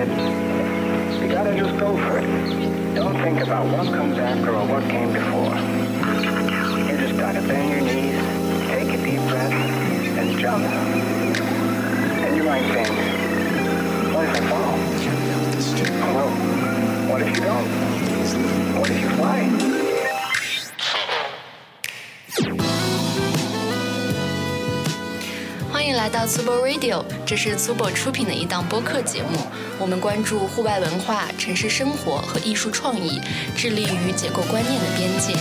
You gotta just go for it. Don't think about what comes after or what came before. 到 Super Radio，这是 Super 出品的一档播客节目。我们关注户外文化、城市生活和艺术创意，致力于解构观念的边界。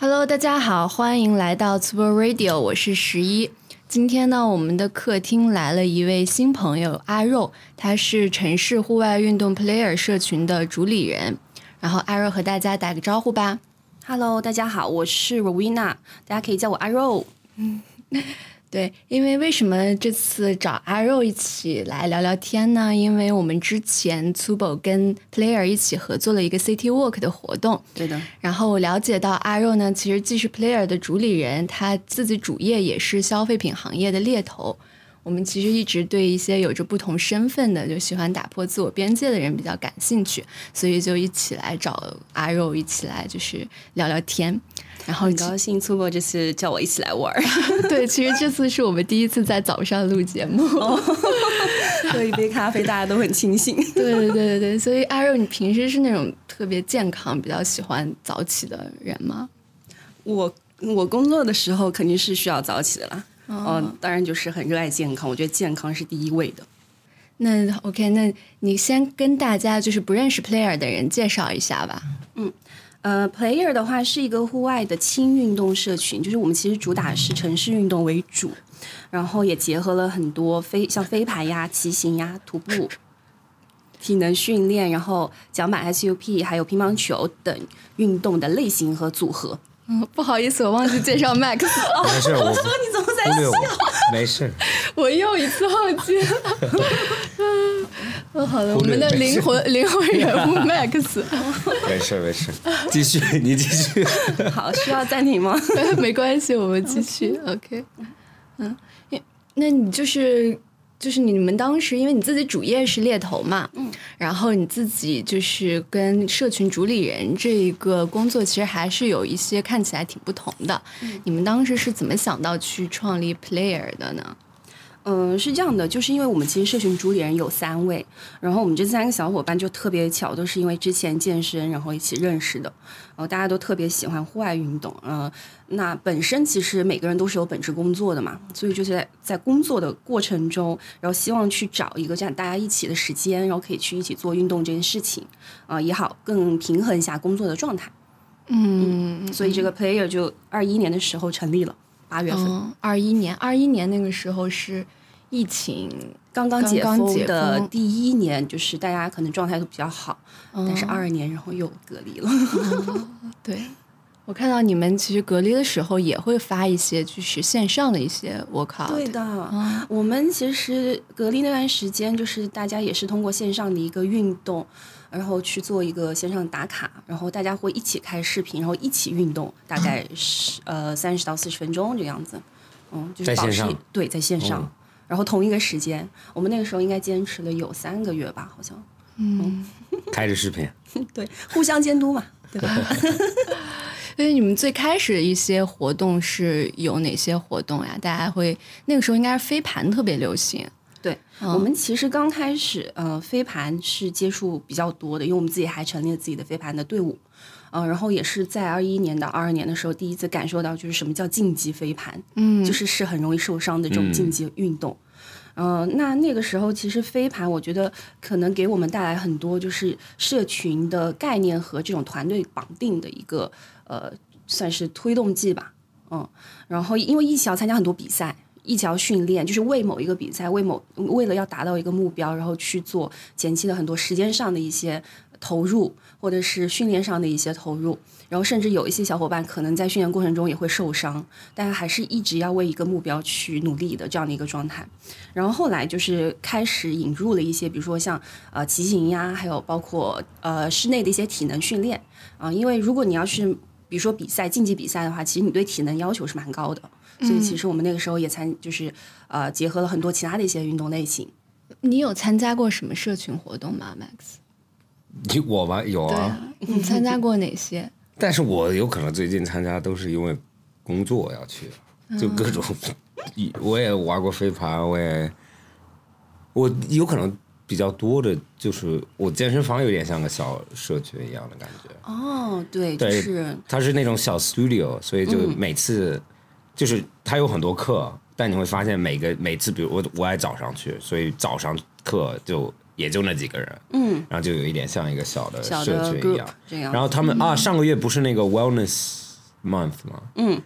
Hello，大家好，欢迎来到 Super Radio，我是十一。今天呢，我们的客厅来了一位新朋友阿肉，他是城市户外运动 Player 社群的主理人。然后阿肉和大家打个招呼吧。Hello，大家好，我是 Rowena，大家可以叫我阿肉。嗯 对，因为为什么这次找阿肉一起来聊聊天呢？因为我们之前 Tubo 跟 Player 一起合作了一个 City Walk 的活动，对的，然后我了解到阿肉呢，其实既是 Player 的主理人，他自己主业也是消费品行业的猎头。我们其实一直对一些有着不同身份的，就喜欢打破自我边界的人比较感兴趣，所以就一起来找阿肉一起来就是聊聊天。然后很高兴粗伯这次叫我一起来玩儿，对，其实这次是我们第一次在早上录节目，喝一杯咖啡，大家都很清醒。对对对对对，所以阿肉，你平时是那种特别健康、比较喜欢早起的人吗？我我工作的时候肯定是需要早起的啦，嗯、当然就是很热爱健康，我觉得健康是第一位的。那 OK，那你先跟大家就是不认识 Player 的人介绍一下吧。嗯呃，Player 的话是一个户外的轻运动社群，就是我们其实主打是城市运动为主，然后也结合了很多飞像飞盘呀、骑行呀、徒步、体能训练，然后桨板 SUP 还有乒乓球等运动的类型和组合。嗯，不好意思，我忘记介绍 Max，了没事，我你怎么在笑，没事。我又一次忘记了。嗯，好的，我们的灵魂灵魂人物 Max，没事没事，继续，你继续。好，需要暂停吗？没关系，我们继续。OK，嗯，因那你就是就是你们当时，因为你自己主业是猎头嘛，嗯，然后你自己就是跟社群主理人这一个工作，其实还是有一些看起来挺不同的。你们当时是怎么想到去创立 Player 的呢？嗯，是这样的，就是因为我们其实社群主理人有三位，然后我们这三个小伙伴就特别巧，都是因为之前健身然后一起认识的，然后大家都特别喜欢户外运动，嗯、那本身其实每个人都是有本职工作的嘛，所以就是在在工作的过程中，然后希望去找一个这样大家一起的时间，然后可以去一起做运动这件事情，啊、也好更平衡一下工作的状态，嗯，所以这个 Player 就二一年的时候成立了，八月份。嗯，二一年，二一年那个时候是疫情，刚刚解封的第一年，就是大家可能状态都比较好，但嗯是二二年然后又隔离了。对，我看到你们其实隔离的时候也会发一些就是线上的一些 workout。对的，我们其实隔离那段时间，就是大家也是通过线上的一个运动，然后去做一个线上打卡，然后大家会一起开视频，然后一起运动，大概是呃三十到四十分钟这样子。嗯，就是保持在线上对，在线上。哦然后同一个时间，我们那个时候应该坚持了有三个月吧，好像。嗯 开着视频，对，互相监督嘛，对吧？所以你们最开始的一些活动是有哪些活动呀？大家会那个时候应该是飞盘特别流行。对、我们其实刚开始，呃，飞盘是接触比较多的，因为我们自己还成立了自己的飞盘的队伍，呃，然后也是在二一年到二二年的时候，第一次感受到就是什么叫竞技飞盘，嗯就是是很容易受伤的这种竞技运动。嗯、嗯那那个时候其实飞盘，我觉得可能给我们带来很多就是社群的概念和这种团队绑定的一个呃，算是推动剂吧。嗯，然后因为一起要参加很多比赛，一起要训练，就是为某一个比赛，为某为了要达到一个目标，然后去做前期的很多时间上的一些投入，或者是训练上的一些投入。然后甚至有一些小伙伴可能在训练过程中也会受伤，但还是一直要为一个目标去努力的这样的一个状态。然后后来就是开始引入了一些，比如说像呃骑行呀，还有包括呃室内的一些体能训练啊、因为如果你要去比比如说比赛竞技比赛的话，其实你对体能要求是蛮高的，所以其实我们那个时候也参就是呃结合了很多其他的一些运动类型。你有参加过什么社群活动吗，Max？你我吗？有啊，你参加过哪些？但是我有可能最近参加都是因为工作要去，就各种，我也玩过飞盘，我也，我有可能比较多的就是我健身房有点像个小社群一样的感觉，哦，对，就对是它是那种小 studio，所以就每次、就是它有很多课，但你会发现每个每次，比如我我爱早上去，所以早上课就也就那几个人，嗯，然后就有一点像一个小的小的社群一 group 样。这样。然后他们、啊，上个月不是那个 wellness month 吗？嗯，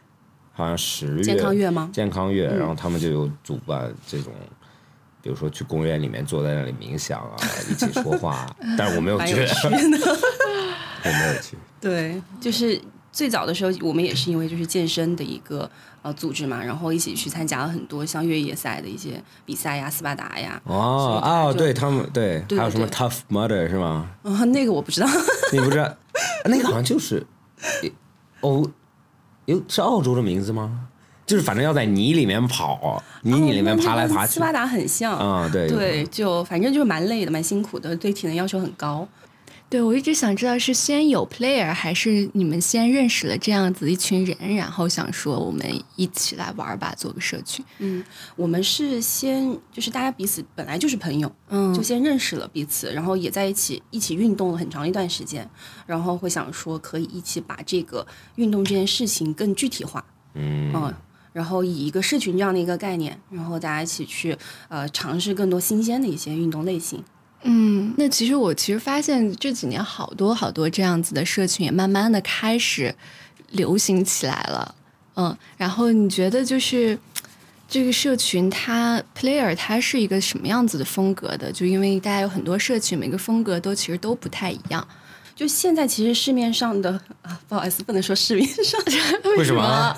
好像十月健康月吗？健康月，然后他们就有主办这种，比如说去公园里面坐在那里冥想啊，一起说话，但是我没有去，有。我没有去。对，就是最早的时候，我们也是因为就是健身的一个呃组织嘛，然后一起去参加了很多像越野赛的一些比赛呀、斯巴达呀。哦哦，对他们对，还有什么 Tough Mudder 是吗？啊、那个我不知道。你不知道，那个好像就是欧，有是澳洲的名字吗？就是反正要在泥里面跑，泥里里面爬来爬去哦斯。巴达很像。啊，对对，就反正就是蛮累的，蛮辛苦的，对体能要求很高。对，我一直想知道是先有 player 还是你们先认识了这样子一群人，然后想说我们一起来玩吧，做个社群。我们是先就是大家彼此本来就是朋友，嗯就先认识了彼此，然后也在一起一起运动了很长一段时间，然后会想说可以一起把这个运动这件事情更具体化，嗯，嗯，然后以一个社群这样的一个概念，然后大家一起去呃尝试更多新鲜的一些运动类型。嗯，那其实我其实发现这几年好多好多这样子的社群也慢慢的开始流行起来了。嗯，然后你觉得就是这个社群它 player 它是一个什么样子的风格的？就因为大家有很多社群，每个风格都其实都不太一样。就现在其实市面上的啊，不好意思，不能说市面上，为什么？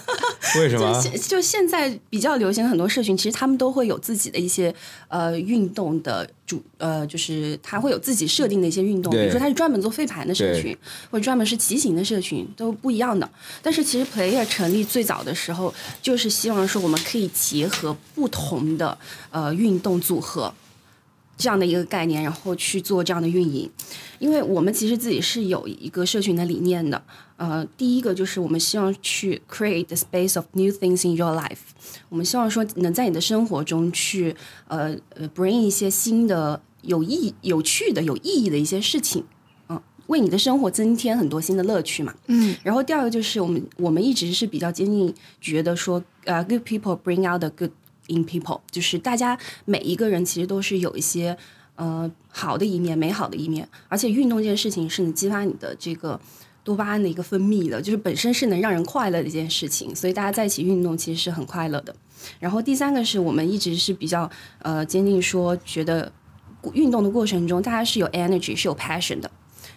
为什么？现就现在比较流行的很多社群，其实他们都会有自己的一些呃运动的主呃，就是他会有自己设定的一些运动，比如说他是专门做飞盘的社群，或者专门是骑行的社群，都不一样的。但是其实 Player 成立最早的时候，就是希望说我们可以结合不同的呃运动组合。这样的一个概念，然后去做这样的运营，因为我们其实自己是有一个社群的理念的，呃，第一个就是我们希望去 create the space of new things in your life。我们希望说能在你的生活中去呃呃 bring 一些新的有意有趣的有意义的一些事情，嗯、为你的生活增添很多新的乐趣嘛。嗯，然后第二个就是我们我们一直是比较坚定觉得说，呃，good people bring out the good in people，就是大家每一个人其实都是有一些呃好的一面、美好的一面，而且运动这件事情是能激发你的这个多巴胺的一个分泌的，就是本身是能让人快乐的一件事情，所以大家在一起运动其实是很快乐的。然后第三个是我们一直是比较呃坚定说，觉得运动的过程中大家是有 energy 是有 passion 的。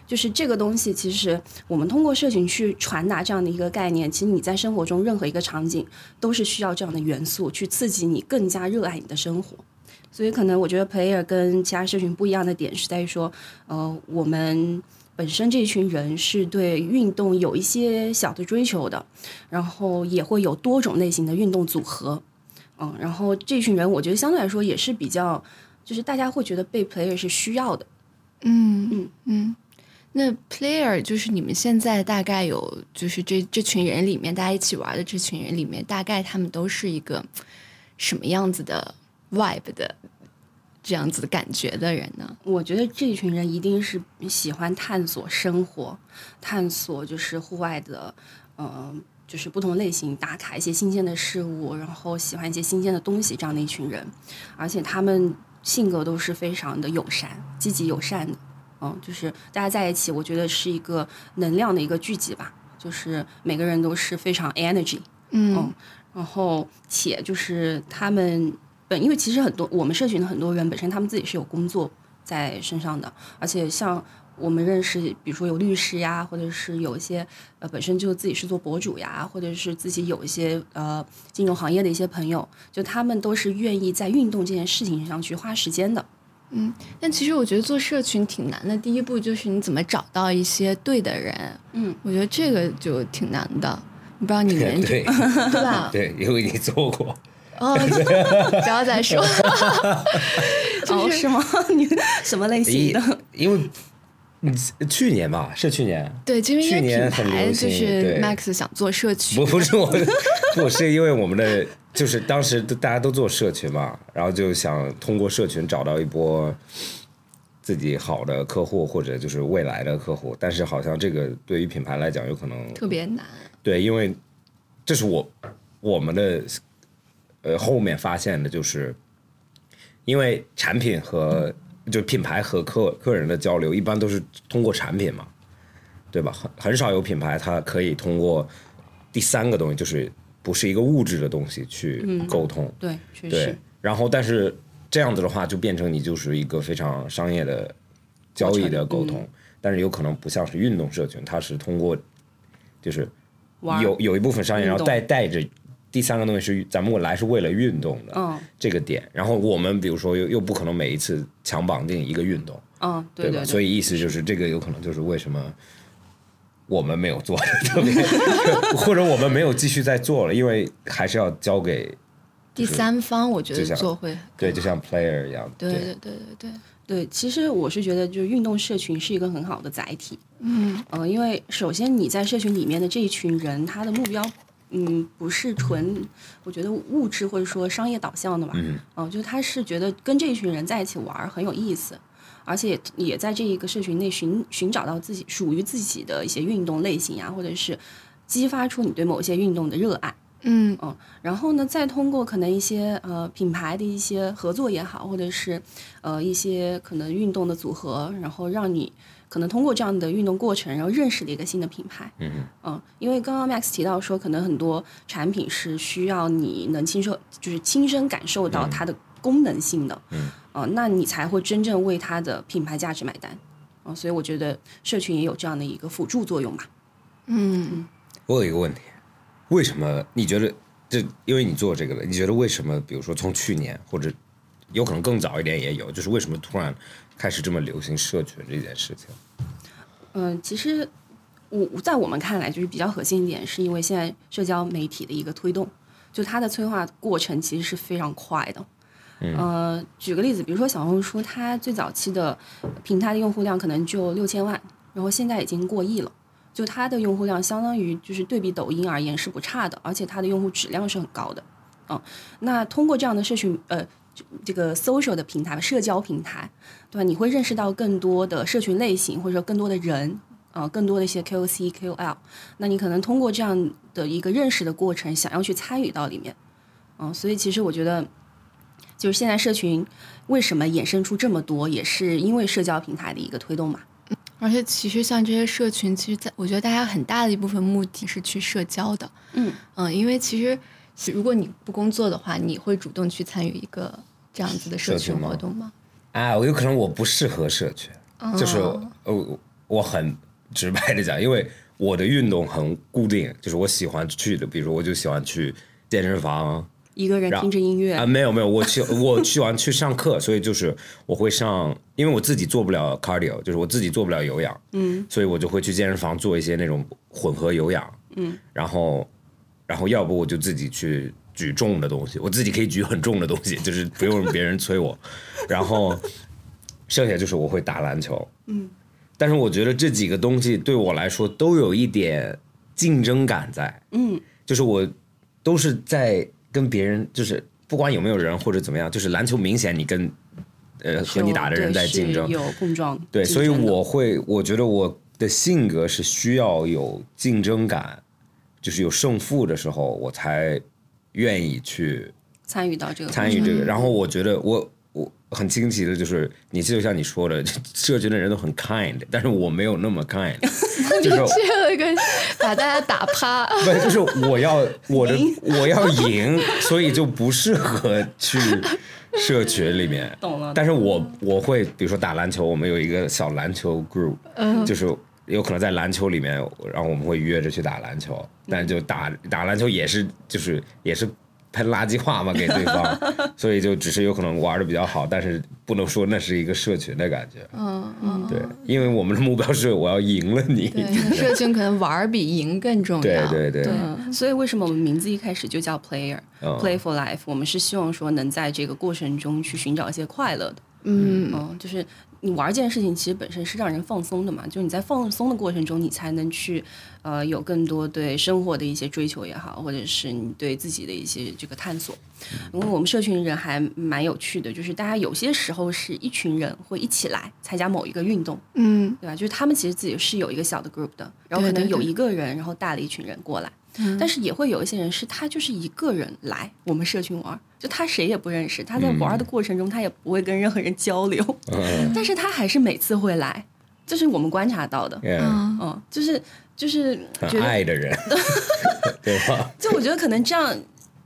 就是这个东西，其实我们通过社群去传达这样的一个概念，其实你在生活中任何一个场景都是需要这样的元素去刺激你更加热爱你的生活。所以可能我觉得 Player 跟其他社群不一样的点是在于说，呃，我们本身这一群人是对运动有一些小的追求的，然后也会有多种类型的运动组合，嗯，然后这群人我觉得相对来说也是比较，就是大家会觉得被 Player 是需要的。嗯嗯嗯，那 player 就是你们现在大概有，就是这这群人里面，大家一起玩的这群人里面，大概他们都是一个什么样子的 vibe 的这样子的感觉的人呢？我觉得这群人一定是喜欢探索生活，探索就是户外的，呃，就是不同类型，打卡一些新鲜的事物，然后喜欢一些新鲜的东西这样的一群人，而且他们性格都是非常的友善、积极友善的，嗯，就是大家在一起，我觉得是一个能量的一个聚集吧，就是每个人都是非常 energy，嗯然后且就是他们本，因为其实很多我们社群的很多人本身他们自己是有工作在身上的，而且像我们认识，比如说有律师呀，或者是有一些呃本身就自己是做博主呀，或者是自己有一些呃金融行业的一些朋友，就他们都是愿意在运动这件事情上去花时间的。但其实我觉得做社群挺难的，第一步就是你怎么找到一些对的人。嗯，我觉得这个就挺难的。不知道你们对 对吧？对，因为你做过，哦，不要再说。哦，是吗？你什么类型因的？因为嗯去年吧，是去年，对，因为去品年很流牌就是 Max 想做社群不，不是我，不是因为我们的，就是当时大家都做社群嘛，然后就想通过社群找到一波自己好的客户或者就是未来的客户，但是好像这个对于品牌来讲有可能特别难。对，因为这是我我们的呃后面发现的，就是因为产品和就品牌和客客人的交流，一般都是通过产品嘛，对吧？很很少有品牌它可以通过第三个东西，就是不是一个物质的东西去沟通。对，确对实，，然后但是这样子的话，就变成你就是一个非常商业的交易的沟通，但是有可能不像是运动社群，它是通过就是有有一部分商业，然后带带着第三个东西是咱们来是为了运动的、嗯。这个点，然后我们比如说又又不可能每一次强绑定一个运动，嗯，对吧？对，所以意思就是这个有可能就是为什么。我们没有做的特别，或者我们没有继续再做了，因为还是要交给第三方，我觉得做会。对，就像 player 一样，对对。对对对，对，其实我是觉得，就是运动社群是一个很好的载体。嗯。呃，因为首先你在社群里面的这一群人，他的目标，嗯，不是纯，我觉得物质或者说商业导向的吧。嗯，嗯、就是他是觉得跟这一群人在一起玩很有意思，而且也也在这一个社群内寻寻找到自己属于自己的一些运动类型啊，或者是激发出你对某些运动的热爱。嗯然后呢，再通过可能一些呃品牌的一些合作也好，或者是呃一些可能运动的组合，然后让你可能通过这样的运动过程，然后认识了一个新的品牌。嗯嗯，因为刚刚 Max 提到说，可能很多产品是需要你能亲受，就是亲身感受到它的功能性的。嗯，呃，那你才会真正为它的品牌价值买单。嗯、所以我觉得社群也有这样的一个辅助作用吧。嗯，我有一个问题，为什么你觉得这？因为你做这个的，你觉得为什么？比如说从去年或者有可能更早一点也有，就是为什么突然开始这么流行社群这件事情？嗯，其实我在我们看来，就是比较核心一点，是因为现在社交媒体的一个推动，就它的催化过程其实是非常快的。嗯、呃，举个例子，比如说小红书，它最早期的平台的用户量可能就六千万，然后现在已经过亿了。就它的用户量相当于就是对比抖音而言是不差的，而且它的用户质量是很高的。嗯，那通过这样的社群呃这个 social 的平台社交平台，对吧？你会认识到更多的社群类型，或者说更多的人，呃，更多的一些 KOC、KOL。那你可能通过这样的一个认识的过程，想要去参与到里面。嗯、所以其实我觉得，就是现在社群为什么衍生出这么多，也是因为社交平台的一个推动嘛。而且其实像这些社群，其实在我觉得大家很大的一部分目的是去社交的。嗯嗯，因为其实如果你不工作的话，你会主动去参与一个这样子的社群活动吗？啊，我有可能我不适合社群，就是哦呃，我很直白的讲，因为我的运动很固定，就是我喜欢去的，比如说我就喜欢去健身房。一个人听着音乐，啊，没有没有，我去我去完去上课，所以就是我会上，因为我自己做不了 cardio，就是我自己做不了有氧，嗯，所以我就会去健身房做一些那种混合有氧，嗯，然后然后要不我就自己去举重的东西，我自己可以举很重的东西，就是不用别人催我，然后剩下就是我会打篮球，嗯，但是我觉得这几个东西对我来说都有一点竞争感在，嗯。就是我都是在跟别人，就是不管有没有人或者怎么样，就是篮球明显你跟呃和你打的人在竞争，有碰撞，对，所以我会，我觉得我的性格是需要有竞争感，就是有胜负的时候，我才愿意去参与到这个参与这个。然后我觉得我我很惊奇的就是，你就像你说的，社群的人都很 kind，但是我没有那么 kind，就是这个把大家打趴。不是，就是我要 我的我要赢，所以就不适合去社群里面。懂了但是我我会，比如说打篮球，我们有一个小篮球 group，、就是有可能在篮球里面，然后我们会约着去打篮球，但就打打篮球也是就是也是喷垃圾话嘛给对方，所以就只是有可能玩的比较好，但是不能说那是一个社群的感觉。嗯嗯，对，因为我们的目标是我要赢了你。对，社群可能玩比赢更重要。对对对对，所以为什么我们名字一开始就叫 Player、嗯 Play for Life？我们是希望说能在这个过程中去寻找一些快乐的。嗯嗯，就是你玩这件事情，其实本身是让人放松的嘛。就你在放松的过程中，你才能去呃有更多对生活的一些追求也好，或者是你对自己的一些这个探索。因为我们社群人还蛮有趣的，就是大家有些时候是一群人会一起来参加某一个运动，嗯对吧？就是他们其实自己是有一个小的 group 的，然后可能有对对对一个人，然后带了一群人过来。但是也会有一些人是他就是一个人来我们社群玩，就他谁也不认识，他在玩的过程中他也不会跟任何人交流，嗯但是他还是每次会来，这是我们观察到的。嗯，就是就是很觉得，爱的人，对吧？就我觉得可能这样。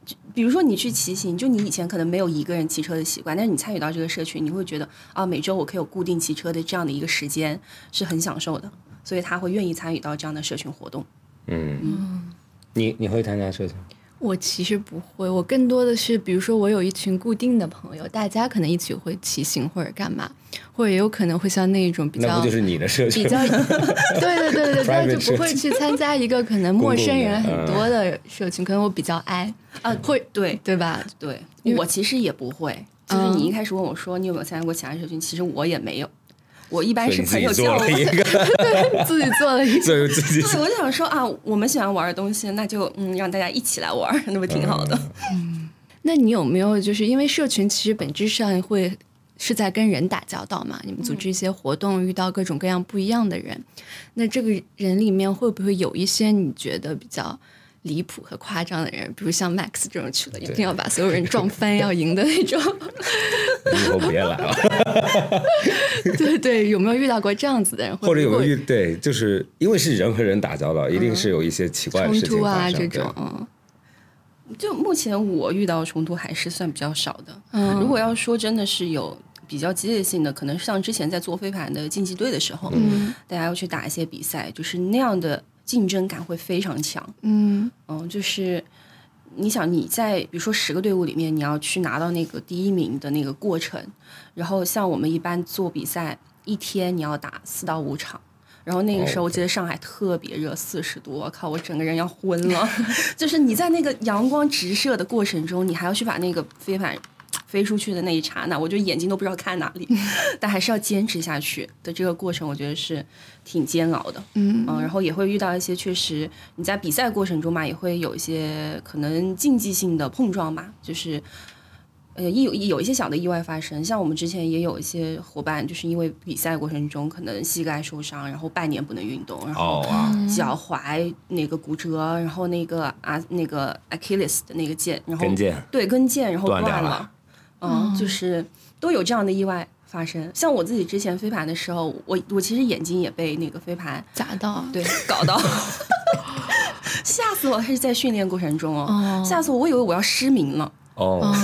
就比如说你去骑行，就你以前可能没有一个人骑车的习惯，但是你参与到这个社群，你会觉得啊，每周我可以有固定骑车的这样的一个时间，是很享受的，所以他会愿意参与到这样的社群活动。嗯，你你会参加社群？我其实不会，我更多的是，比如说我有一群固定的朋友，大家可能一起会骑行或者干嘛，或者也有可能会像那种比较那不就是你的社群比？较，对对对对，但 Private 就不会去参加一个可能陌生人很多的社群，可能我比较矮啊会对对吧？对，我其实也不会。就是嗯你一开始问我说你有没有参加过其他社群，其实我也没有。我一般是朋友叫我，了一个，自己做了一个，对，我就想说啊，我们喜欢玩的东西，那就嗯让大家一起来玩，那不挺好的？嗯。那你有没有就是因为社群其实本质上会是在跟人打交道嘛？你们组织一些活动，遇到各种各样不一样的人，那这个人里面会不会有一些你觉得比较离谱和夸张的人？比如像 Max 这种去了一定要把所有人撞翻要赢的那种，以后别来了。对对，有没有遇到过这样子的人？或者有没有遇对，就是因为是人和人打交道，一定是有一些奇怪的冲事情突啊这种，嗯就目前我遇到的冲突还是算比较少的。嗯如果要说真的是有比较激烈性的，可能像之前在做飞盘的竞技队的时候，嗯大家要去打一些比赛，就是那样的竞争感会非常强。嗯嗯，就是你想你在比如说十个队伍里面，你要去拿到那个第一名的那个过程，然后像我们一般做比赛，一天你要打四到五场。然后那个时候，我记得上海特别热，四十度，我靠，我整个人要昏了。就是你在那个阳光直射的过程中，你还要去把那个飞盘飞出去的那一刹那，我就眼睛都不知道看哪里，但还是要坚持下去的这个过程，我觉得是挺煎熬的。嗯。嗯，然后也会遇到一些确实你在比赛过程中嘛，也会有一些可能竞技性的碰撞吧，就是。呃，一有有一些小的意外发生，像我们之前也有一些伙伴，就是因为比赛过程中可能膝盖受伤，然后半年不能运动，然后脚踝那个骨折，然后那个啊那个 Achilles 的那个腱，然后跟腱。对跟腱，然后断了。断了，嗯，就是都有这样的意外发生。像我自己之前飞盘的时候，我我其实眼睛也被那个飞盘砸到，对 搞到，吓死我！还是在训练过程中哦，哦吓死我！我以为我要失明了。哦，哦，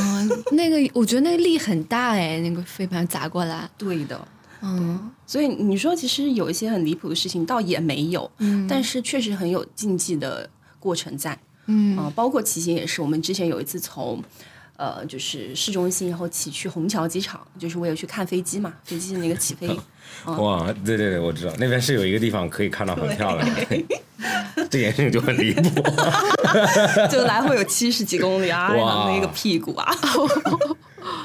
那个我觉得那个力很大哎，那个飞盘砸过来，对的，嗯所以你说其实有一些很离谱的事情，倒也没有，嗯但是确实很有竞技的过程在。嗯啊、包括骑行也是，我们之前有一次从。呃，就是市中心，然后骑去虹桥机场，就是为了去看飞机嘛，飞机的那个起飞。哇，对对对，我知道那边是有一个地方可以看到很漂亮的，这件事情就很离谱。就来回有七十几公里啊，然后那个屁股啊，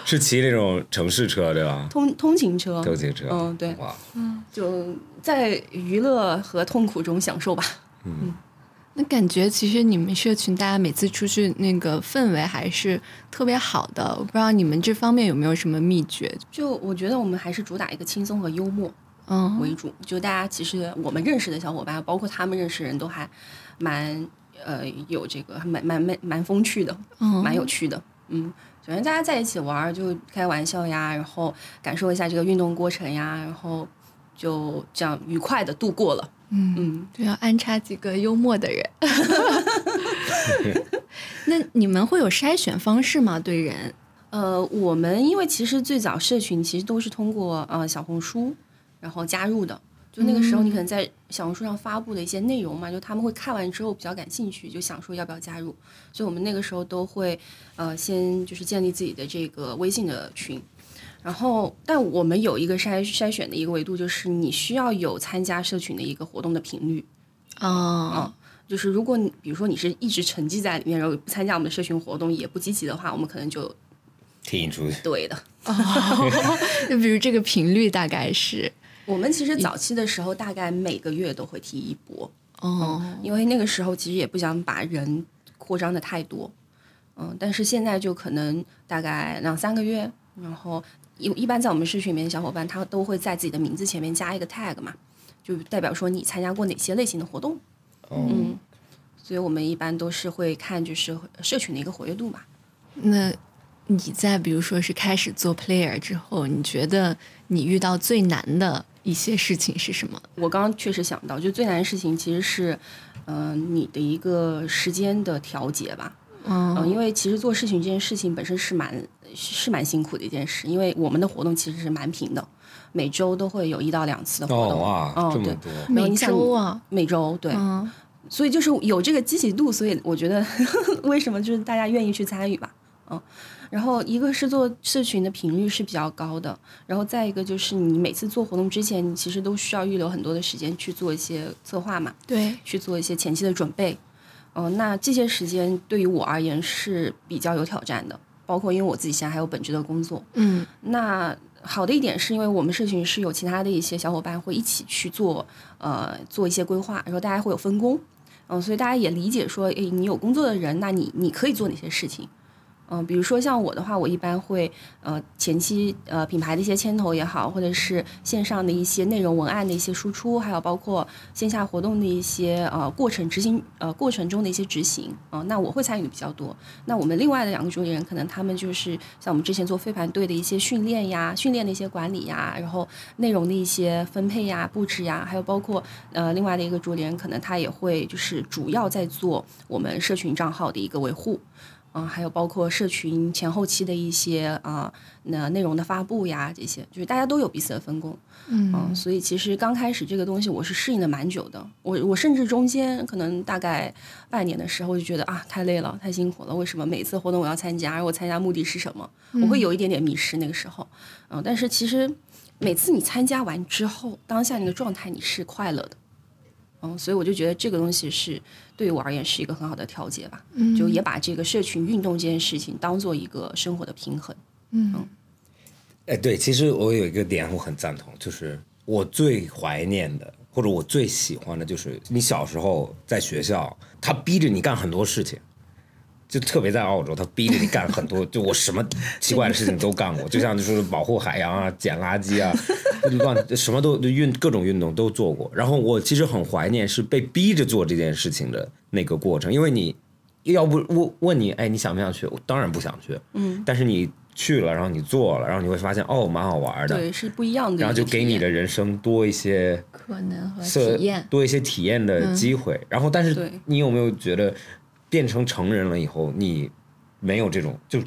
是骑那种城市车对吧？通通勤车，通勤车，嗯，对，哇，就在娱乐和痛苦中享受吧。那感觉其实你们社群大家每次出去那个氛围还是特别好的，我不知道你们这方面有没有什么秘诀？就我觉得我们还是主打一个轻松和幽默嗯为主，就大家其实我们认识的小伙伴，包括他们认识的人都还蛮呃有这个蛮蛮蛮蛮风趣的，嗯蛮有趣的。嗯，反正大家在一起玩儿就开玩笑呀，然后感受一下这个运动过程呀，然后就这样愉快的度过了。嗯，嗯，就要安插几个幽默的人。那你们会有筛选方式吗？对人？呃，我们因为其实最早社群其实都是通过呃小红书然后加入的，就那个时候，你可能在小红书上发布的一些内容嘛，就他们会看完之后比较感兴趣，就想说要不要加入。所以我们那个时候都会呃先就是建立自己的这个微信的群，然后但我们有一个筛筛选的一个维度，就是你需要有参加社群的一个活动的频率。哦，就是如果你比如说你是一直沉寂在里面，然后不参加我们的社群活动，也不积极的话，我们可能就踢你出去。对的。就比如这个频率大概是我们其实早期的时候，大概每个月都会踢一波，哦，因为那个时候其实也不想把人扩张的太多，嗯，但是现在就可能大概两三个月，然后一一般在我们社群里面的小伙伴，他都会在自己的名字前面加一个 tag 嘛，就代表说你参加过哪些类型的活动，嗯，所以我们一般都是会看就是社群的一个活跃度嘛。那你在比如说是开始做 player 之后，你觉得你遇到最难的一些事情是什么？我刚刚确实想到，就最难的事情其实是，嗯、你的一个时间的调节吧。嗯、嗯因为其实做事情这件事情本身是蛮是蛮辛苦的一件事，因为我们的活动其实是蛮频的，每周都会有一到两次的活动。哦哇，嗯对这么多，每周啊，每周对，嗯所以就是有这个积极度，所以我觉得 为什么就是大家愿意去参与吧，嗯。然后一个是做社群的频率是比较高的，然后再一个就是你每次做活动之前，你其实都需要预留很多的时间去做一些策划嘛，对，去做一些前期的准备。嗯、那这些时间对于我而言是比较有挑战的，包括因为我自己现在还有本职的工作，嗯那好的一点是因为我们社群是有其他的一些小伙伴会一起去做，呃，做一些规划，然后大家会有分工，嗯、所以大家也理解说，诶，你有工作的人，那你你可以做哪些事情？嗯、比如说像我的话，我一般会呃前期呃品牌的一些牵头也好，或者是线上的一些内容文案的一些输出，还有包括线下活动的一些呃过程执行呃过程中的一些执行，嗯、那我会参与的比较多。那我们另外的两个主理人，可能他们就是像我们之前做飞盘队的一些训练呀、训练的一些管理呀，然后内容的一些分配呀、布置呀，还有包括呃另外的一个主理人，可能他也会就是主要在做我们社群账号的一个维护。嗯、还有包括社群前后期的一些啊，那、内容的发布呀，这些就是大家都有彼此的分工。嗯，所以其实刚开始这个东西我是适应的蛮久的，我我甚至中间可能大概半年的时候就觉得啊太累了，太辛苦了，为什么每次活动我要参加？而我参加目的是什么？我会有一点点迷失那个时候，嗯，但是其实每次你参加完之后，当下那个状态你是快乐的，嗯，所以我就觉得这个东西是对于我而言是一个很好的调节吧，就也把这个社群运动这件事情当做一个生活的平衡。嗯。哎，对，其实我有一个点我很赞同，就是我最怀念的，或者我最喜欢的，就是你小时候在学校，他逼着你干很多事情，就特别在澳洲，他逼着你干很多，就我什么奇怪的事情都干过，就像就是保护海洋啊、捡垃圾啊，乱什么都运各种运动都做过。然后我其实很怀念是被逼着做这件事情的那个过程，因为你要不问问你，哎，你想不想去？我当然不想去，嗯，但是你去了，然后你做了，然后你会发现哦，蛮好玩的，对，是不一样的。然后就给你的人生多一些可能和体验，多一些体验的机会。然后，但是你有没有觉得变成成人了以后，你没有这种，就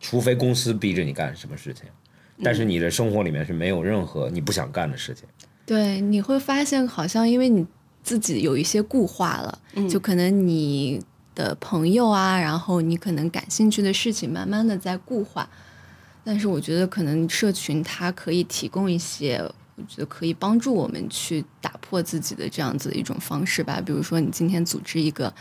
除非公司逼着你干什么事情，但是你的生活里面是没有任何你不想干的事情。对，你会发现好像因为你自己有一些固化了，就可能你的朋友啊，然后你可能感兴趣的事情，慢慢的在固化。但是我觉得可能社群它可以提供一些，我觉得可以帮助我们去打破自己的这样子的一种方式吧。比如说你今天组织一个。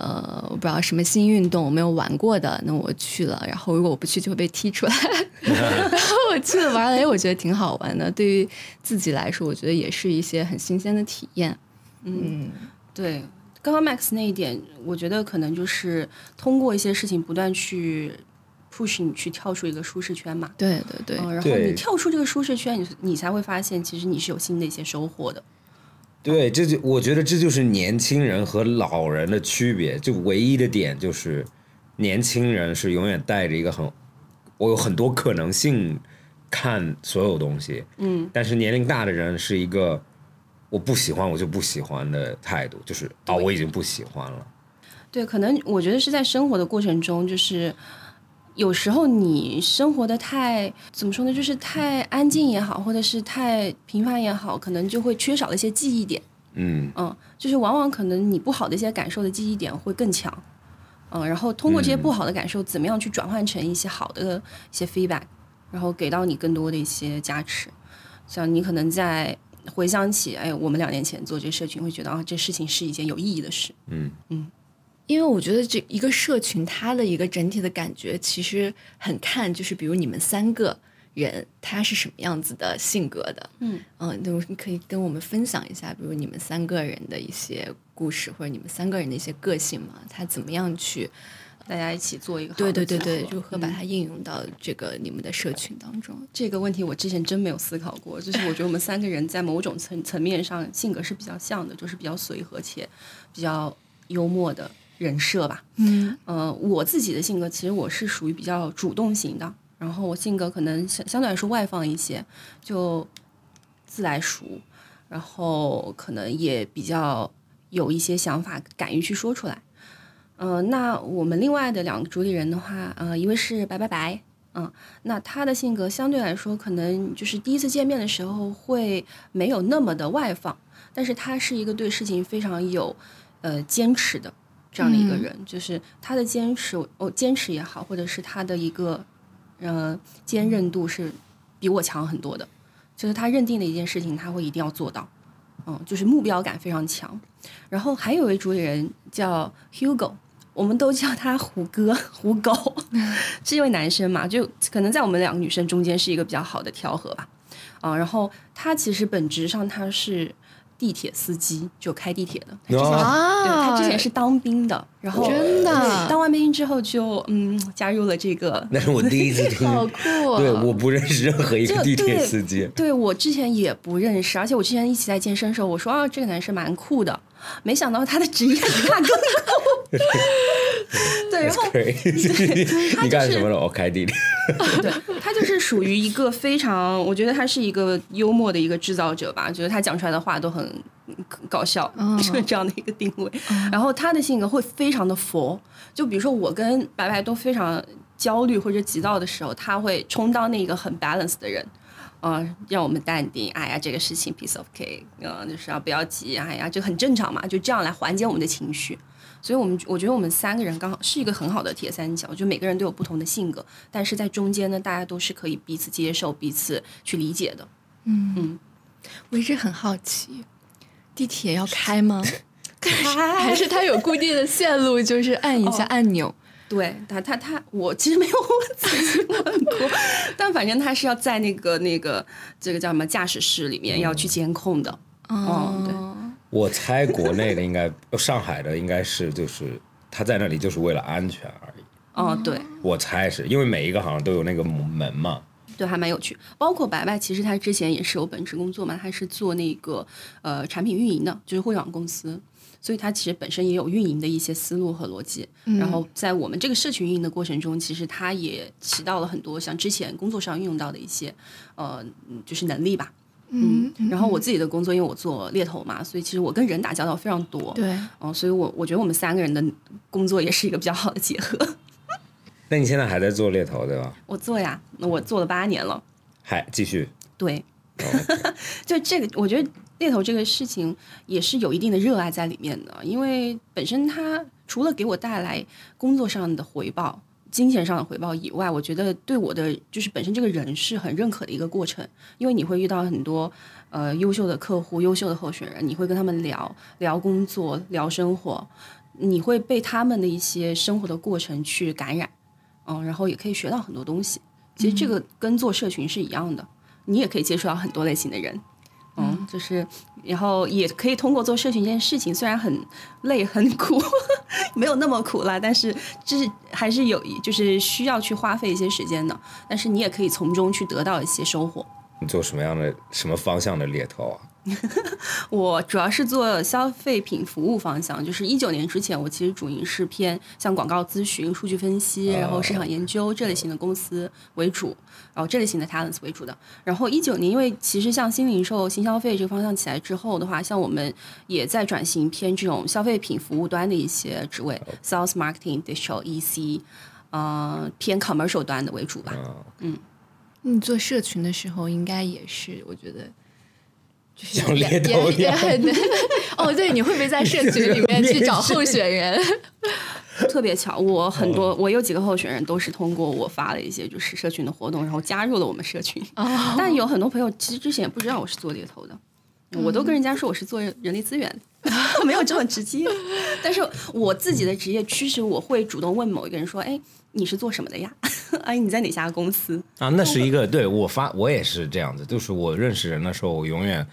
呃，我不知道什么新运动，我没有玩过的，那我去了，然后如果我不去就会被踢出来，然后我去了玩了，哎，我觉得挺好玩的。对于自己来说，我觉得也是一些很新鲜的体验。嗯对，刚刚 Max 那一点，我觉得可能就是通过一些事情不断去 push 你去跳出一个舒适圈嘛。对对对，嗯，然后你跳出这个舒适圈，你你才会发现，其实你是有新的一些收获的。对，这就我觉得这就是年轻人和老人的区别，就唯一的点就是，年轻人是永远带着一个很，我有很多可能性看所有东西，嗯，但是年龄大的人是一个我不喜欢我就不喜欢的态度，就是啊我已经不喜欢了，对，可能我觉得是在生活的过程中，就是有时候你生活的太怎么说呢，就是太安静也好，或者是太平凡也好，可能就会缺少了一些记忆点。嗯嗯，就是往往可能你不好的一些感受的记忆点会更强。嗯，然后通过这些不好的感受，怎么样去转换成一些好的一些 feedback，然后给到你更多的一些加持。像你可能在回想起，哎，我们两年前做这个社群，会觉得啊，这事情是一件有意义的事。嗯因为我觉得这一个社群，它的一个整体的感觉其实很看，就是比如你们三个人他是什么样子的性格的，嗯。嗯，那你可以跟我们分享一下，比如你们三个人的一些故事，或者你们三个人的一些个性嘛，他怎么样去，大家一起做一个对对对如何把嗯。它应用到这个你们的社群当中？这个问题我之前真没有思考过，就是我觉得我们三个人在某种层层面上性格是比较像的，就是比较随和且比较幽默的人设吧。嗯呃，我自己的性格其实我是属于比较主动型的，然后我性格可能相相对来说外放一些，就自来熟，然后可能也比较有一些想法，敢于去说出来。呃，那我们另外的两个主理人的话，呃，一位是白白白，嗯，那他的性格相对来说，可能就是第一次见面的时候会没有那么的外放，但是他是一个对事情非常有呃坚持的这样的一个人，就是他的坚持，哦，坚持也好，或者是他的一个呃坚韧度是比我强很多的，就是他认定的一件事情，他会一定要做到，嗯，就是目标感非常强。然后还有一位主理人叫 Hugo。我们都叫他胡歌、胡狗，是一位男生嘛，就可能在我们两个女生中间是一个比较好的调和吧。啊，然后他其实本质上他是地铁司机，就开地铁的。他之前啊对他之前是当兵的，然后真的当完兵之后就嗯加入了这个。那是我第一次听，好酷、哦！对，我不认识任何一个这地铁对司机。对我之前也不认识，而且我之前一起在健身的时候，我说啊这个男生蛮酷的，没想到他的职业比他更酷。对，然后你干什么了？我开地铁。对他就是属于一个非常，我觉得他是一个幽默的一个制造者吧，觉得他讲出来的话都很搞笑，是这样的一个定位。然后他的性格会非常的佛，就比如说我跟白白都非常焦虑或者急躁的时候，他会充当那个很 balance 的人。嗯、让我们淡定。哎呀，这个事情 piece of cake，嗯、就是要不要急。哎呀，这很正常嘛，就这样来缓解我们的情绪。所以，我们我觉得我们三个人刚好是一个很好的铁三角，就每个人都有不同的性格，但是在中间呢，大家都是可以彼此接受、彼此去理解的。嗯我一直很好奇，地铁要开吗？开还是它有固定的线路，就是按一下按钮？对他，他他，我其实没有仔细问过，但反正他是要在那个那个这个叫什么驾驶室里面要去监控的。哦对我猜国内的应该，上海的应该是就是他在那里就是为了安全而已。哦，对我猜是因为每一个好像都有那个门嘛。对，还蛮有趣。包括白白，其实他之前也是有本职工作嘛，他是做那个呃产品运营的，就是互联网公司。所以他其实本身也有运营的一些思路和逻辑，然后在我们这个社群运营的过程中，其实他也起到了很多像之前工作上运用到的一些呃，嗯就是能力吧。嗯，然后我自己的工作，因为我做猎头嘛，所以其实我跟人打交道非常多。对，嗯、所以我我觉得我们三个人的工作也是一个比较好的结合。那你现在还在做猎头对吧？我做呀，那我做了八年了。还继续？对，哦 就这个，我觉得猎头这个事情也是有一定的热爱在里面的，因为本身它除了给我带来工作上的回报、金钱上的回报以外，我觉得对我的就是本身这个人是很认可的一个过程，因为你会遇到很多呃优秀的客户、优秀的候选人，你会跟他们聊聊工作、聊生活，你会被他们的一些生活的过程去感染，嗯，然后也可以学到很多东西。其实这个跟做社群是一样的，你也可以接触到很多类型的人，嗯，就是，然后也可以通过做社群这件事情，虽然很累很苦，没有那么苦啦，但是就是还是有，就是需要去花费一些时间的，但是你也可以从中去得到一些收获。你做什么样的什么方向的猎头啊？我主要是做消费品服务方向，就是一九年之前，我其实主营是偏像广告咨询、数据分析，然后市场研究这类型的公司为主，然后这类型的 talents 为主的。然后一九年，因为其实像新零售、新消费这个方向起来之后的话，像我们也在转型偏这种消费品服务端的一些职位，sales marketing、digital EC。呃偏 commercial 端的为主吧。嗯，你做社群的时候，应该也是，我觉得。就是像也猎头一样也也哦，对，你会不会在社群里面去找候选人？特别巧，我很多我有几个候选人都是通过我发了一些就是社群的活动，然后加入了我们社群。哦，但有很多朋友其实之前也不知道我是做猎头的，我都跟人家说我是做人力资源，没有这么直接。但是我自己的职业驱使我会主动问某一个人说：“哎，你是做什么的呀？哎，你在哪家公司啊，那是一个对我发我也是这样子，就是我认识人的时候，我永远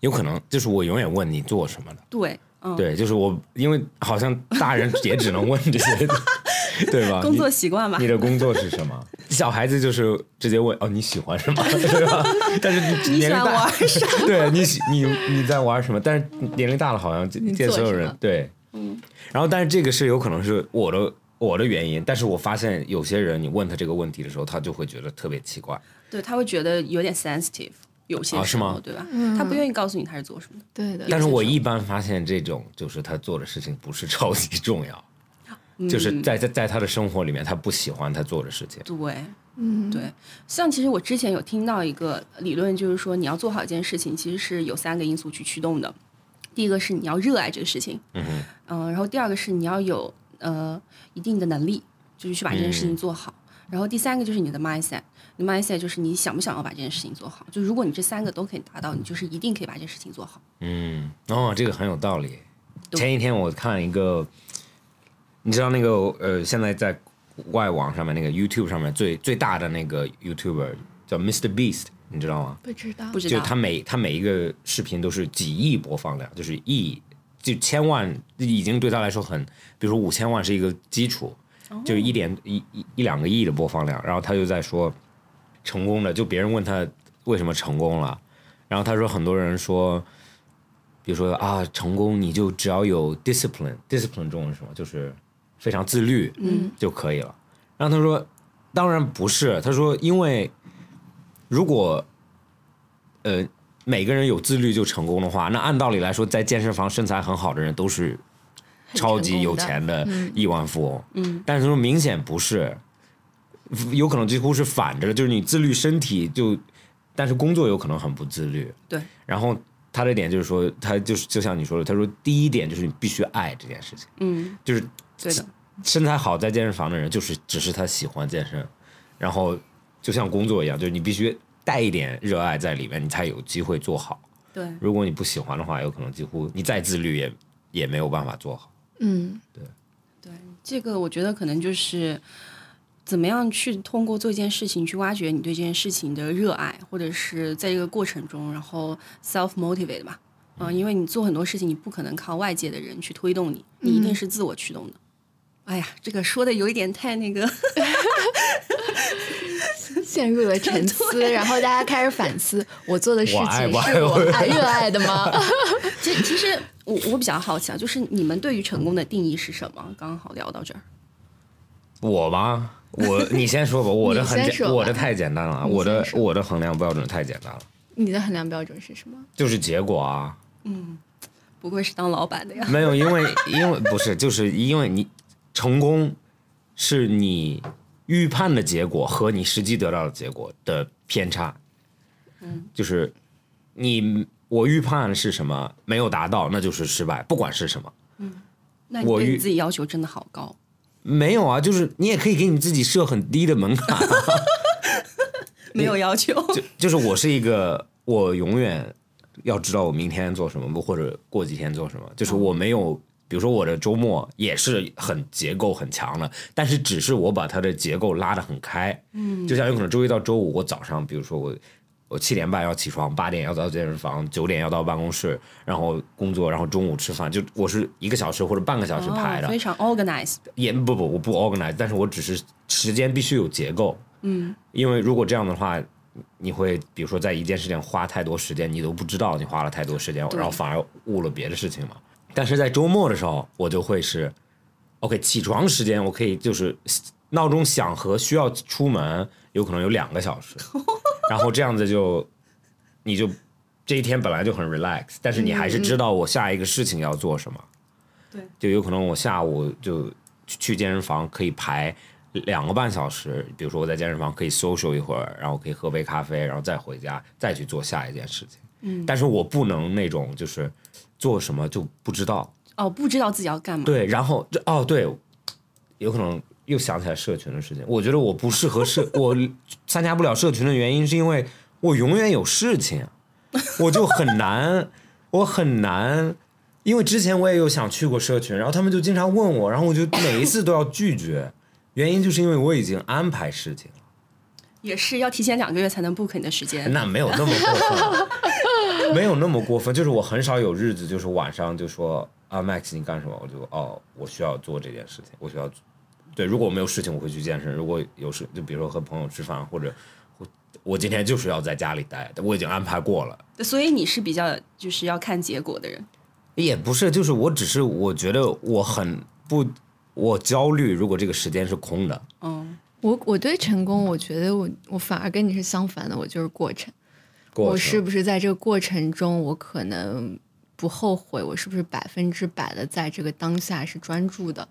有可能就是我永远问你做什么的，？”对，嗯，对，就是我因为好像大人也只能问这些，对吧？工作习惯吧你。的工作是什么？小孩子就是直接问哦你喜欢什么，对吧？但是年龄大？对你喜你你在玩什么？但是年龄大了，好像你见所有人对，嗯。然后，但是这个是有可能是我的我的原因，但是我发现有些人你问他这个问题的时候，他就会觉得特别奇怪。对，他会觉得有点 sensitive，有些时啊是吗？候对吧？嗯。他不愿意告诉你他是做什么的。对的，但是我一般发现这种就是他做的事情不是超级重要，就是在在在他的生活里面，他不喜欢他做的事情。对，嗯，对，像其实我之前有听到一个理论，就是说你要做好一件事情，其实是有三个因素去驱动的。第一个是你要热爱这个事情，嗯嗯，嗯、然后第二个是你要有呃一定的能力，就是去把这件事情做好。然后第三个就是你的 mindset，你的 mindset 就是你想不想要把这件事情做好。就如果你这三个都可以达到，你就是一定可以把这件事情做好。嗯，哦，这个很有道理。前几天我看一个，你知道那个呃，现在在外网上面那个 YouTube 上面最最大的那个 YouTuber 叫 Mr. Beast，你知道吗？不知道不，知道，就他每他每一个视频都是几亿播放量，就是亿就千万已经对他来说很，比如说五千万是一个基础，就一点一一一两个亿的播放量，然后他就在说成功的，就别人问他为什么成功了，然后他说很多人说，比如说啊成功你就只要有 discipline，discipline 中文是什么？就是非常自律，嗯，就可以了。然后他说，当然不是，他说因为如果呃每个人有自律就成功的话，那按道理来说，在健身房身材很好的人都是超级有钱的亿万富翁。嗯，但是说明显不是，有可能几乎是反着的，就是你自律身体就，但是工作有可能很不自律。对，然后他的点就是说，他就是就像你说的，他说第一点就是你必须爱这件事情，嗯，就是对的，身材好在健身房的人，就是只是他喜欢健身，然后就像工作一样，就是你必须带一点热爱在里面，你才有机会做好。对，如果你不喜欢的话，有可能几乎你再自律也也没有办法做好。嗯，对对，这个我觉得可能就是怎么样去通过做一件事情去挖掘你对这件事情的热爱，或者是在这个过程中，然后 self motivate 吧。嗯，因为你做很多事情，你不可能靠外界的人去推动你，你一定是自我驱动的。哎呀，这个说的有一点太那个，陷入了沉思，然后大家开始反思，我做的事情是我爱热爱的吗？其实其实我我比较好奇啊，就是你们对于成功的定义是什么？刚好聊到这儿，我吗？我你先说吧，我的 很我的太简单了，我的我的衡量标准太简单了，你的衡量标准是什么？就是结果啊，嗯不愧是当老板的呀。没有，因为因为不是，就是因为你成功是你预判的结果和你实际得到的结果的偏差。嗯，就是你我预判是什么没有达到，那就是失败，不管是什么。嗯那你我对你自己要求真的好高。没有啊，就是你也可以给你自己设很低的门槛、啊。没有要求，就就是我是一个，我永远要知道我明天做什么，或者过几天做什么。就是我没有，比如说我的周末也是很结构很强的，但是只是我把它的结构拉得很开。嗯，就像有可能周一到周五，我早上，比如说我。我七点半要起床，八点要到健身房，九点要到办公室，然后工作，然后中午吃饭，就我是一个小时或者半个小时排的。哦、非常 organized。也不不，我不 organized，但是我只是时间必须有结构。嗯，因为如果这样的话，你会比如说在一件事情花太多时间，你都不知道你花了太多时间，然后反而误了别的事情嘛。但是在周末的时候，我就会是 OK 起床时间，我可以就是闹钟响和需要出门有可能有两个小时，然后这样子就你就这一天本来就很 relax，但是你还是知道我下一个事情要做什么。对，就有可能我下午就去健身房可以排两个半小时，比如说我在健身房可以 social 一会儿，然后可以喝杯咖啡，然后再回家再去做下一件事情。嗯，但是我不能那种就是做什么就不知道，哦，不知道自己要干嘛。对，然后这哦对，有可能又想起来社群的事情。我觉得我不适合社，我参加不了社群的原因是因为我永远有事情，我就很难，我很难。因为之前我也有想去过社群，然后他们就经常问我，然后我就每一次都要拒绝，原因就是因为我已经安排事情了。也是要提前两个月才能 book 你的时间。那没有那么过分，没有那么过分，就是我很少有日子，就是晚上就说啊，Max 你干什么？我就哦，我需要做这件事情，我需要对，如果我没有事情，我会去健身；如果有事，就比如说和朋友吃饭，或者我我今天就是要在家里待，我已经安排过了。所以你是比较就是要看结果的人。也不是，就是我只是我觉得我很不，我焦虑。如果这个时间是空的，嗯，我我对成功，我觉得我我反而跟你是相反的，我就是过程。我过程是不是在这个过程中，我可能不后悔？我是不是百分之百的在这个当下是专注的？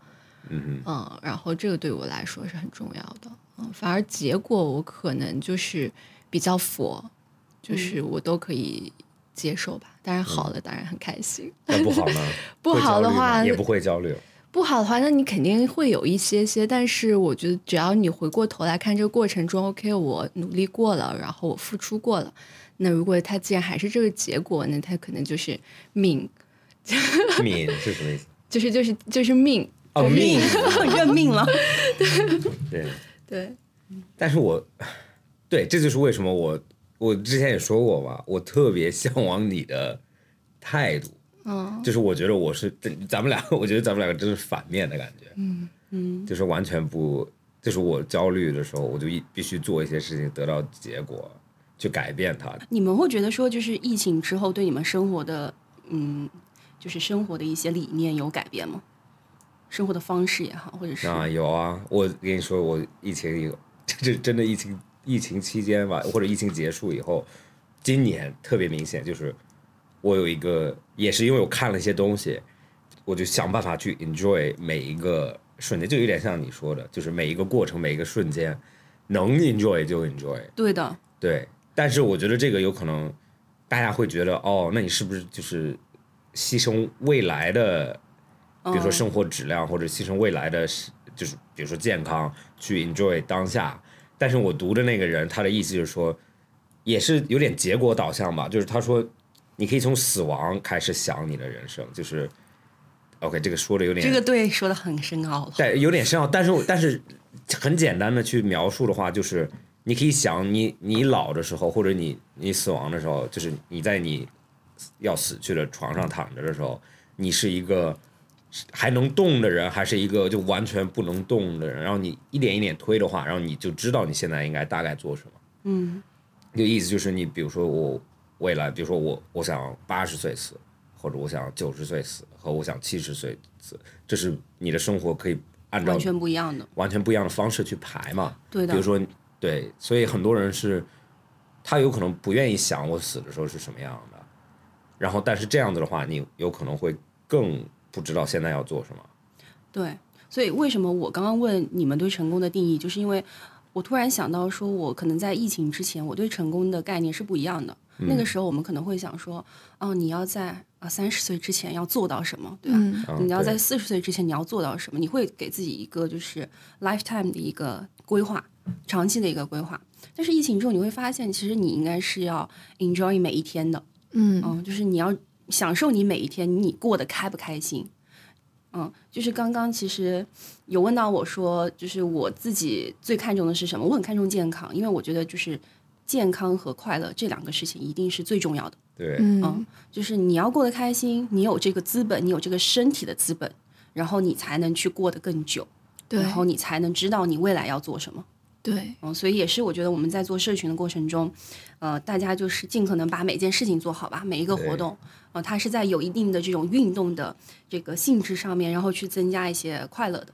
嗯嗯，然后这个对我来说是很重要的。嗯，反而结果我可能就是比较佛，就是我都可以接受吧。当然好了，当然很开心。不好呢？不会焦虑好的话也不会焦虑。不好的话，那你肯定会有一些些，但是我觉得只要你回过头来看这个过程中，OK，我努力过了，然后我付出过了，那如果他既然还是这个结果，那他可能就是命，命是什么意思？就是就是就是命，哦，命。认命了。对，对对，但是我对，这就是为什么我我之前也说过嘛，我特别向往你的态度。嗯，就是我觉得我是咱们俩，我觉得咱们两个真是反面的感觉。嗯嗯，就是完全不，就是我焦虑的时候，我就一必须做一些事情得到结果，去改变它。你们会觉得说，就是疫情之后对你们生活的，嗯，就是生活的一些理念有改变吗？生活的方式也好，或者是啊，有啊，我跟你说，我疫情有，这这真的疫情疫情期间吧，或者疫情结束以后，今年特别明显，就是我有一个，也是因为我看了一些东西，我就想办法去 enjoy 每一个瞬间，就有点像你说的，就是每一个过程，每一个瞬间，能 enjoy 就 enjoy。对的，对，但是我觉得这个有可能，大家会觉得哦，那你是不是就是牺牲未来的，比如说嗯生活质量，或者牺牲未来的是，就是比如说健康，去 enjoy 当下。但是我读的那个人，他的意思就是说，也是有点结果导向吧，就是他说，你可以从死亡开始想你的人生，就是，OK，这个说的有点这个对说的很深奥了。但有点深奥，但是但是很简单的去描述的话，就是你可以想你你老的时候，或者你你死亡的时候，就是你在你要死去的床上躺着的时候，你是一个还能动的人，还是一个就完全不能动的人？然后你一点一点推的话，然后你就知道你现在应该大概做什么。嗯就意思就是你比如说我未来，比如说我我想八十岁死，或者我想九十岁死，和我想七十岁死，这是你的生活可以按照完全不一样的。完全不一样的方式去排嘛。对的，比如说，对，所以很多人是，他有可能不愿意想我死的时候是什么样的，然后但是这样子的话，你有可能会更不知道现在要做什么。对，所以为什么我刚刚问你们对成功的定义，就是因为我突然想到，说我可能在疫情之前，我对成功的概念是不一样的。那个时候我们可能会想说，哦，你要在啊三十岁之前要做到什么，对吧？你要在四十岁之前你要做到什么？你会给自己一个就是 lifetime 的一个规划，长期的一个规划。但是疫情之后，你会发现，其实你应该是要 enjoy 每一天的，嗯嗯，就是你要享受你每一天，你过得开不开心？嗯，就是刚刚其实有问到我说，就是我自己最看重的是什么？我很看重健康，因为我觉得就是健康和快乐这两个事情一定是最重要的。对，嗯嗯，就是你要过得开心，你有这个资本，你有这个身体的资本，然后你才能去过得更久，对然后你才能知道你未来要做什么。对嗯，所以也是我觉得我们在做社群的过程中，呃，大家就是尽可能把每件事情做好吧，每一个活动，呃，它是在有一定的这种运动的这个性质上面，然后去增加一些快乐的。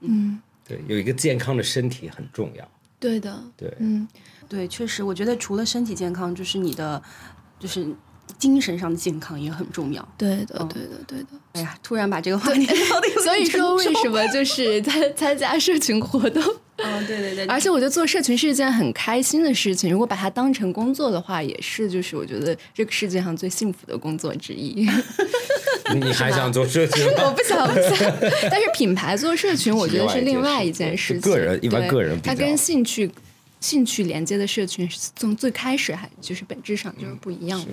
嗯对，有一个健康的身体很重要。对的对，嗯对，确实，我觉得除了身体健康，就是你的，就是精神上的健康也很重要。对的，嗯对的，对的。哎呀，突然把这个话题 聊的所以说，为什么就是参参加社群活动？嗯，对对对，而且我觉得做社群是一件很开心的事情。如果把它当成工作的话，也是就是我觉得这个世界上最幸福的工作之一。你还想做社群？我不想，不想。但是品牌做社群，我觉得是另外一件事情。个人一般对个人它跟兴趣兴趣连接的社群，是从最开始还就是本质上就是不一样的。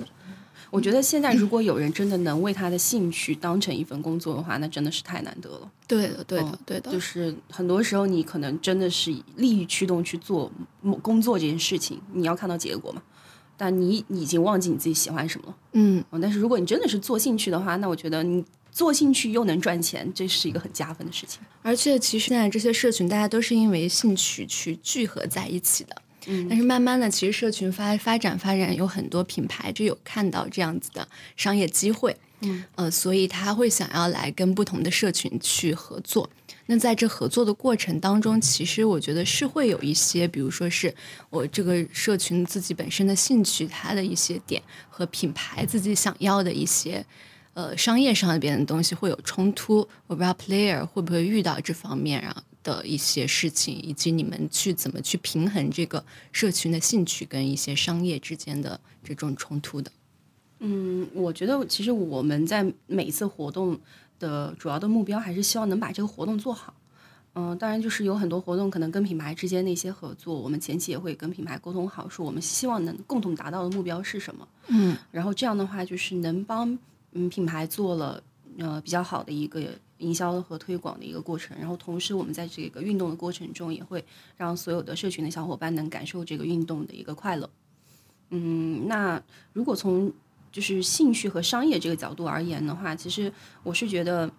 我觉得现在如果有人真的能为他的兴趣当成一份工作的话，那真的是太难得了。对的，对的嗯，对的。就是很多时候你可能真的是以利益驱动去做某工作这件事情，你要看到结果嘛。但你你已经忘记你自己喜欢什么了。嗯，嗯，但是如果你真的是做兴趣的话，那我觉得你做兴趣又能赚钱，这是一个很加分的事情。而且其实现在这些社群，大家都是因为兴趣去聚合在一起的。嗯，但是慢慢的，其实社群发发展发展，有很多品牌就有看到这样子的商业机会，嗯，呃，所以他会想要来跟不同的社群去合作。那在这合作的过程当中，其实我觉得是会有一些，比如说是我这个社群自己本身的兴趣，它的一些点和品牌自己想要的一些呃商业上边的东西会有冲突。我不知道 Player 会不会遇到这方面啊的一些事情，以及你们去怎么去平衡这个社群的兴趣跟一些商业之间的这种冲突的。嗯，我觉得其实我们在每一次活动的主要的目标还是希望能把这个活动做好。嗯，当然就是有很多活动可能跟品牌之间的一些合作，我们前期也会跟品牌沟通好，说我们希望能共同达到的目标是什么。嗯，然后这样的话就是能帮嗯品牌做了呃比较好的一个营销和推广的一个过程，然后同时我们在这个运动的过程中也会让所有的社群的小伙伴能感受这个运动的一个快乐。嗯，那如果从就是兴趣和商业这个角度而言的话，其实我是觉得，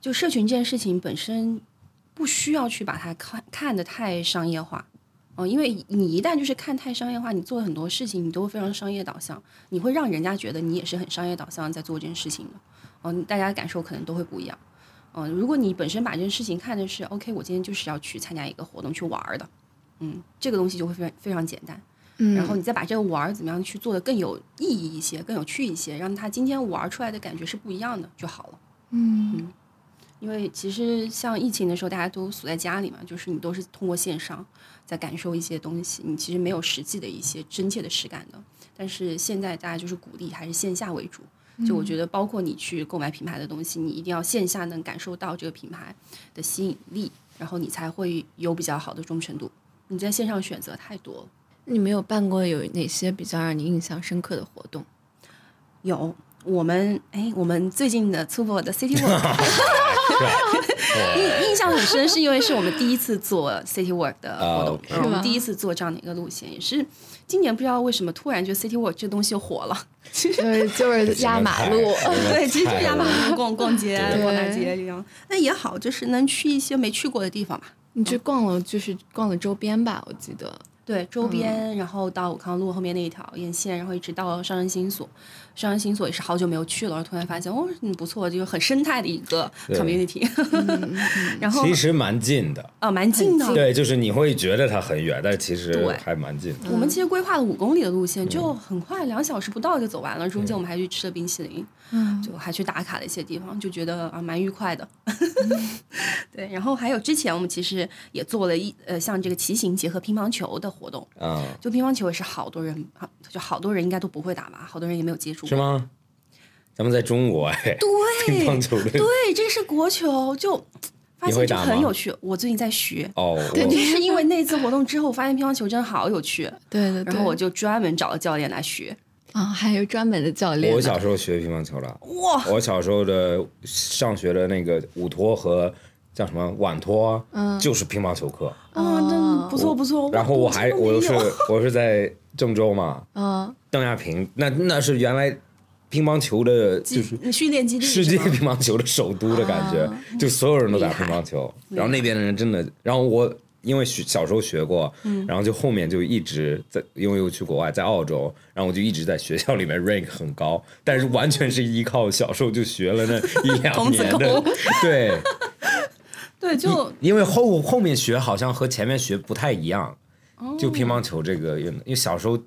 就社群这件事情本身不需要去把它看看得太商业化。嗯，因为你一旦就是看太商业化，你做很多事情你都会非常商业导向，你会让人家觉得你也是很商业导向在做这件事情的。嗯，大家的感受可能都会不一样。嗯，如果你本身把这件事情看的是 OK，我今天就是要去参加一个活动去玩儿的，嗯，这个东西就会非常非常简单。嗯然后你再把这个玩儿怎么样去做的更有意义一些，更有趣一些，让他今天玩儿出来的感觉是不一样的就好了。嗯因为其实像疫情的时候，大家都锁在家里嘛，就是你都是通过线上在感受一些东西，你其实没有实际的一些真切的实感的。但是现在大家就是鼓励还是线下为主，就我觉得包括你去购买品牌的东西，你一定要线下能感受到这个品牌的吸引力，然后你才会有比较好的忠诚度。你在线上选择太多了。你没有办过有哪些比较让你印象深刻的活动？有我们哎，我们最近的 t u b o 的 City Walk 印印象很深，是因为是我们第一次做 City Walk 的活动，我们第一次做这样的一个路线，也是今年不知道为什么突然就 City Walk 这东西火了。其实就是压马路，对，其实就压马路逛逛街、逛大街这样，那也好，就是能去一些没去过的地方嘛。你去逛了，就是逛了周边吧，我记得。对，周边，然后到武康路后面那一条沿线，然后一直到上人新所。上人新所也是好久没有去了，突然发现哦，嗯，不错，就是很生态的一个 community。然后其实蛮近的，啊，蛮近的。对，就是你会觉得它很远，但其实对还蛮近的。我们其实规划了五公里的路线，就很快两小时不到就走完了。中间我们还去吃了冰淇淋，嗯就还去打卡了一些地方，就觉得啊蛮愉快的。对，然后还有之前我们其实也做了一呃像这个骑行结合乒乓球的活动，啊，就乒乓球也是好多人，好就好多人应该都不会打吧，好多人也没有接触过。是吗？咱们在中国哎，对乒乓球的对，这是国球，就发现就很有趣。我最近在学。哦，对，我就是因为那次活动之后，发现乒乓球真的好有趣，对对对。然后我就专门找了教练来学。啊，还有专门的教练。我小时候学乒乓球了。哇，我小时候的上学的那个午托和叫什么晚托，嗯就是乒乓球课。啊，真不错不错。然后我还我又是是我是在郑州嘛，嗯，邓亚萍，那那是原来乒乓球的，就是训练基地世界乒乓球的首都的感觉，就所有人都打乒乓球，然后那边的人真的，然后我因为学小时候学过，然后就后面就一直在，因为又去国外，在澳洲，然后我就一直在学校里面 rank 很高，但是完全是依靠小时候就学了那 一两年的，对，对，就因为后后面学好像和前面学不太一样，哦就乒乓球这个运动，因为小时候。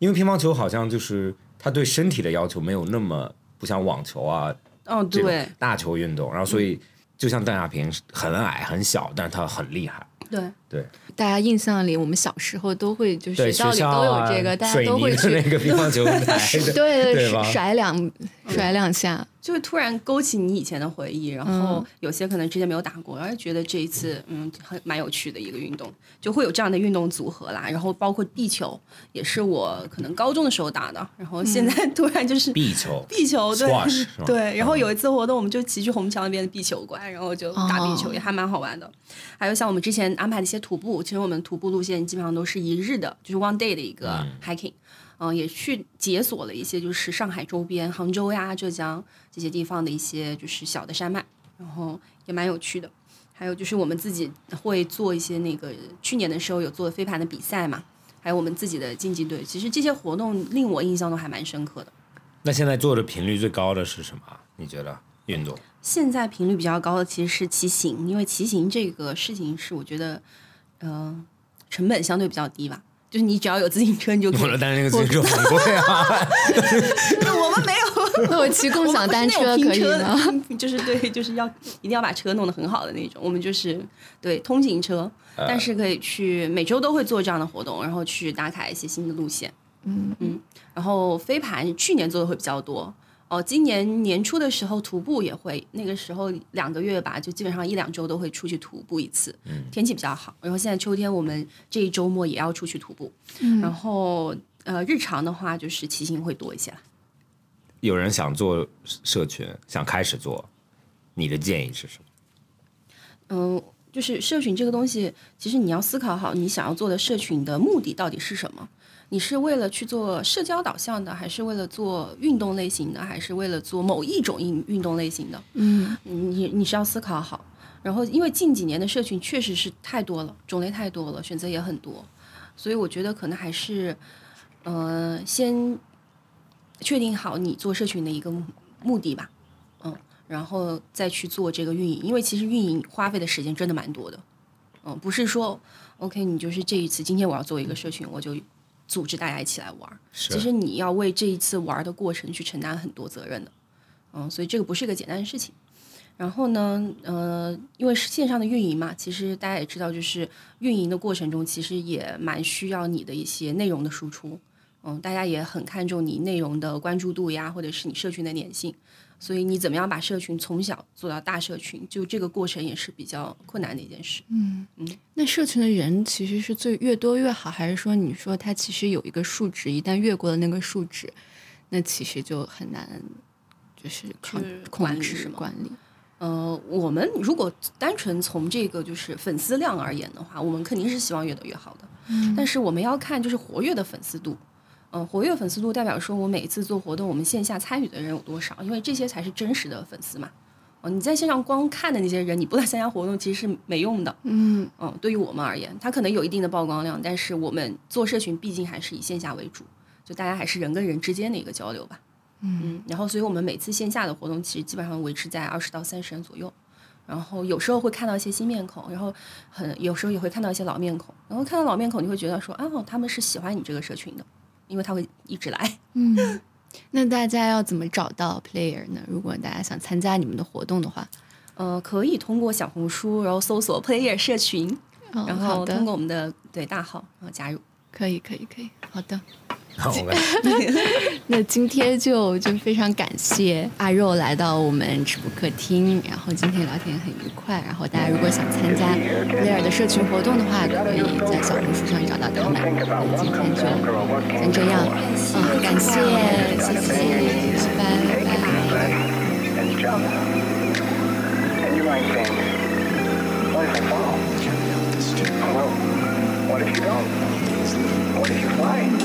因因为乒乓球好像就是它对身体的要求没有那么不像网球啊哦，对大球运动，然后所以就像邓亚萍很矮很小，但是她很厉害。对，对大家印象里，我们小时候都会就是，学校里都有这个，大家都会 去那个乒乓球台，对对吧？甩两甩两下。就会突然勾起你以前的回忆，然后有些可能之前没有打过，然后觉得这一次嗯很蛮有趣的一个运动，就会有这样的运动组合啦。然后包括壁球，也是我可能高中的时候打的，然后现在突然就是壁球。壁球对 Squash，对，然后有一次活动，我们就骑去虹桥那边的壁球馆，然后就打壁球，哦。也还蛮好玩的。还有像我们之前安排的一些徒步，其实我们徒步路线基本上都是一日的，就是 one day 的一个 hiking。嗯、也去解锁了一些就是上海周边、杭州呀、浙江这些地方的一些就是小的山脉，然后也蛮有趣的。还有就是我们自己会做一些那个去年的时候有做飞盘的比赛嘛，还有我们自己的竞技队，其实这些活动令我印象都还蛮深刻的。那现在做的频率最高的是什么？你觉得运动？现在频率比较高的其实是骑行，因为骑行这个事情是我觉得，呃，成本相对比较低吧。就是你只要有自行车，你就可以。我的，但是那个自行车 很贵啊。我们没有，那我骑共享单车可以 就是对，就是要一定要把车弄得很好的那种。我们就是对通勤车，但是可以去每周都会做这样的活动，然后去打卡一些新的路线。嗯嗯，然后飞盘去年做的会比较多。哦，今年年初的时候徒步也会，那个时候两个月吧，就基本上一两周都会出去徒步一次，天气比较好。然后现在秋天我们这一周末也要出去徒步，然后呃日常的话就是骑行会多一些了。有人想做社群，想开始做，你的建议是什么？嗯，就是社群这个东西，其实你要思考好你想要做的社群的目的到底是什么。你是为了去做社交导向的，还是为了做运动类型的，还是为了做某一种运运动类型的？嗯你你是要思考好。然后，因为近几年的社群确实是太多了，种类太多了，选择也很多，所以我觉得可能还是，呃，先确定好你做社群的一个目目的吧，嗯，然后再去做这个运营，因为其实运营花费的时间真的蛮多的，嗯，不是说 OK，你就是这一次今天我要做一个社群，我就组织大家一起来玩儿，其实你要为这一次玩儿的过程去承担很多责任的，嗯，所以这个不是一个简单的事情。然后呢，呃，因为是线上的运营嘛，其实大家也知道，就是运营的过程中，其实也蛮需要你的一些内容的输出。嗯，大家也很看重你内容的关注度呀，或者是你社群的粘性。所以你怎么样把社群从小做到大社群，就这个过程也是比较困难的一件事。嗯嗯那社群的人其实是最越多越好，还是说你说它其实有一个数值，一旦越过了那个数值，那其实就很难就是控去控制管理是管理。呃，我们如果单纯从这个就是粉丝量而言的话，我们肯定是希望越多越好的。但是我们要看就是活跃的粉丝度。嗯、活跃粉丝度代表说我每一次做活动，我们线下参与的人有多少，因为这些才是真实的粉丝嘛。哦、你在线上光看的那些人，你不来参加活动其实是没用的。嗯嗯，对于我们而言，它可能有一定的曝光量，但是我们做社群毕竟还是以线下为主，就大家还是人跟人之间的一个交流吧。嗯，然后所以我们每次线下的活动其实基本上维持在二十到三十人左右，然后有时候会看到一些新面孔，然后很有时候也会看到一些老面孔，然后看到老面孔你会觉得说啊，他们是喜欢你这个社群的，因为他会一直来。嗯，那大家要怎么找到 player 呢？如果大家想参加你们的活动的话，呃，可以通过小红书，然后搜索 Player 社群，哦、然后通过我们的对大号然后加入。可以可以可以，好的。好，那今天就就非常感谢阿肉来到我们直播客厅，然后今天聊天很愉快。然后大家如果想参加 Blair 的社群活动的话，可以在小红书上找到他们。今天就先这样，嗯，感谢，谢谢，拜拜。what if you don't? What if you fly?